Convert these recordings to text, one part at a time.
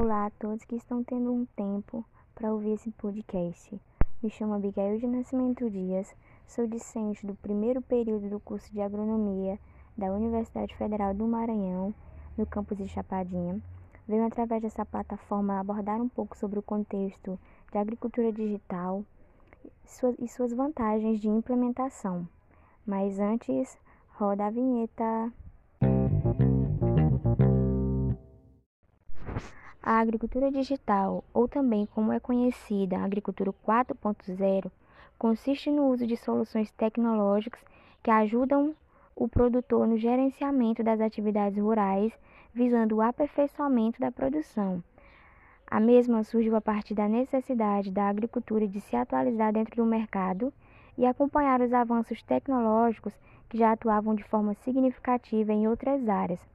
Olá a todos que estão tendo um tempo para ouvir esse podcast. Me chamo Abigail de Nascimento Dias, sou discente do primeiro período do curso de Agronomia da Universidade Federal do Maranhão, no campus de Chapadinha. Venho através dessa plataforma abordar um pouco sobre o contexto de agricultura digital e suas vantagens de implementação. Mas antes, roda a vinheta. A agricultura digital, ou também como é conhecida, a agricultura 4.0, consiste no uso de soluções tecnológicas que ajudam o produtor no gerenciamento das atividades rurais, visando o aperfeiçoamento da produção. A mesma surgiu a partir da necessidade da agricultura de se atualizar dentro do mercado e acompanhar os avanços tecnológicos que já atuavam de forma significativa em outras áreas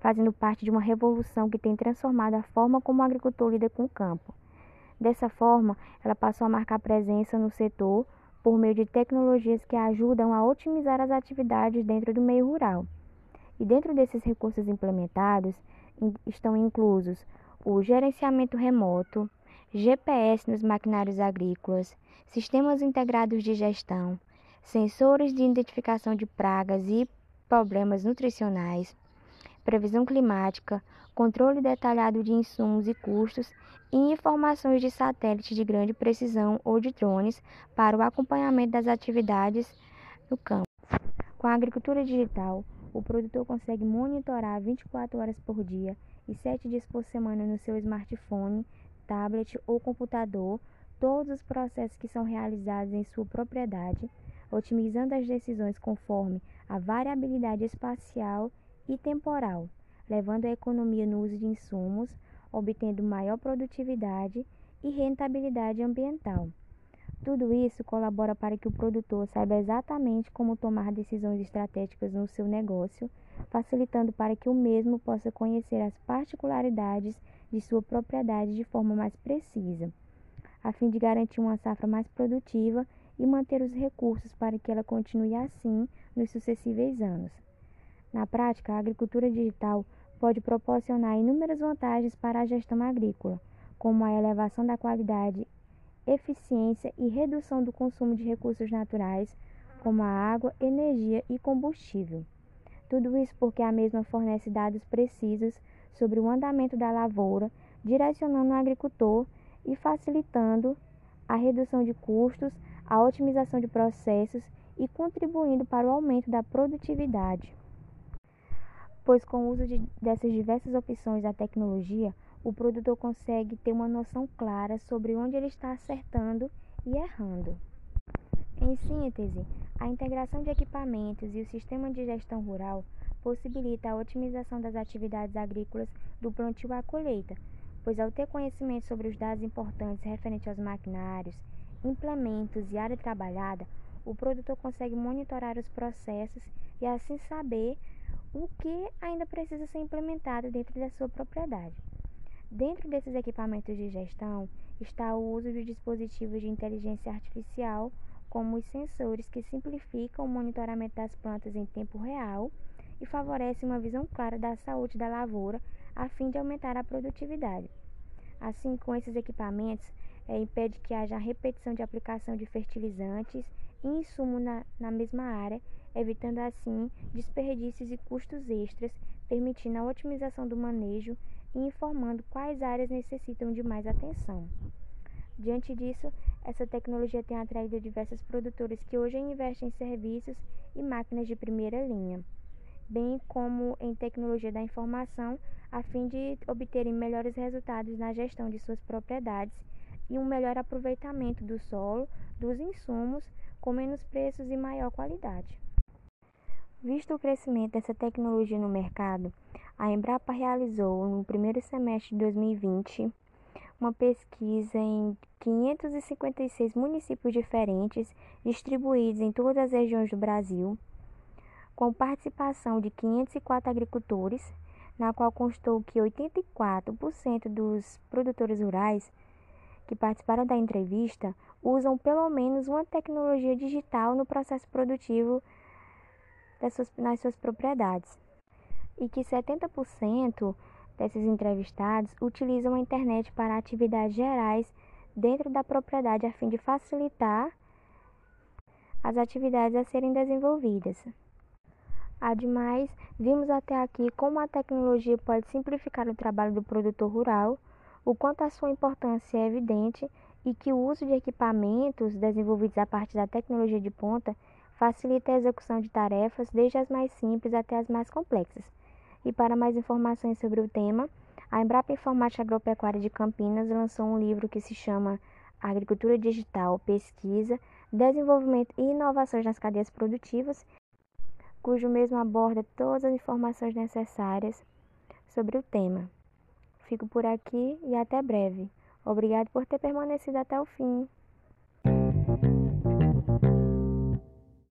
fazendo parte de uma revolução que tem transformado a forma como o agricultor lida com o campo. Dessa forma, ela passou a marcar presença no setor por meio de tecnologias que ajudam a otimizar as atividades dentro do meio rural. E dentro desses recursos implementados estão inclusos o gerenciamento remoto, GPS nos maquinários agrícolas, sistemas integrados de gestão, sensores de identificação de pragas e problemas nutricionais, previsão climática, controle detalhado de insumos e custos e informações de satélites de grande precisão ou de drones para o acompanhamento das atividades no campo. Com a agricultura digital, o produtor consegue monitorar 24 horas por dia e 7 dias por semana no seu smartphone, tablet ou computador todos os processos que são realizados em sua propriedade, otimizando as decisões conforme a variabilidade espacial e temporal, levando a economia no uso de insumos, obtendo maior produtividade e rentabilidade ambiental. Tudo isso colabora para que o produtor saiba exatamente como tomar decisões estratégicas no seu negócio, facilitando para que o mesmo possa conhecer as particularidades de sua propriedade de forma mais precisa, a fim de garantir uma safra mais produtiva e manter os recursos para que ela continue assim nos sucessivos anos. Na prática, a agricultura digital pode proporcionar inúmeras vantagens para a gestão agrícola, como a elevação da qualidade, eficiência e redução do consumo de recursos naturais, como a água, energia e combustível. Tudo isso porque a mesma fornece dados precisos sobre o andamento da lavoura, direcionando o agricultor e facilitando a redução de custos, a otimização de processos e contribuindo para o aumento da produtividade pois com o uso de, dessas diversas opções da tecnologia, o produtor consegue ter uma noção clara sobre onde ele está acertando e errando. Em síntese, a integração de equipamentos e o sistema de gestão rural possibilita a otimização das atividades agrícolas do plantio à colheita, pois ao ter conhecimento sobre os dados importantes referentes aos maquinários, implementos e área trabalhada, o produtor consegue monitorar os processos e assim saber o que ainda precisa ser implementado dentro da sua propriedade. Dentro desses equipamentos de gestão está o uso de dispositivos de inteligência artificial, como os sensores que simplificam o monitoramento das plantas em tempo real e favorecem uma visão clara da saúde da lavoura a fim de aumentar a produtividade. Assim, com esses equipamentos, é, impede que haja repetição de aplicação de fertilizantes insumo na, na mesma área evitando assim desperdícios e custos extras, permitindo a otimização do manejo e informando quais áreas necessitam de mais atenção. Diante disso, essa tecnologia tem atraído diversos produtores que hoje investem em serviços e máquinas de primeira linha, bem como em tecnologia da informação, a fim de obterem melhores resultados na gestão de suas propriedades e um melhor aproveitamento do solo, dos insumos, com menos preços e maior qualidade. Visto o crescimento dessa tecnologia no mercado, a Embrapa realizou no primeiro semestre de 2020 uma pesquisa em 556 municípios diferentes, distribuídos em todas as regiões do Brasil, com participação de 504 agricultores, na qual constou que 84% dos produtores rurais que participaram da entrevista usam pelo menos uma tecnologia digital no processo produtivo suas, nas suas propriedades e que 70% desses entrevistados utilizam a internet para atividades gerais dentro da propriedade a fim de facilitar as atividades a serem desenvolvidas. Ademais, vimos até aqui como a tecnologia pode simplificar o trabalho do produtor rural, o quanto a sua importância é evidente e que o uso de equipamentos desenvolvidos a partir da tecnologia de ponta facilita a execução de tarefas desde as mais simples até as mais complexas. E para mais informações sobre o tema, a Embrapa Informática Agropecuária de Campinas lançou um livro que se chama Agricultura Digital, Pesquisa, Desenvolvimento e Inovações nas Cadeias Produtivas, cujo mesmo aborda todas as informações necessárias sobre o tema. Fico por aqui e até breve. Obrigado por ter permanecido até o fim.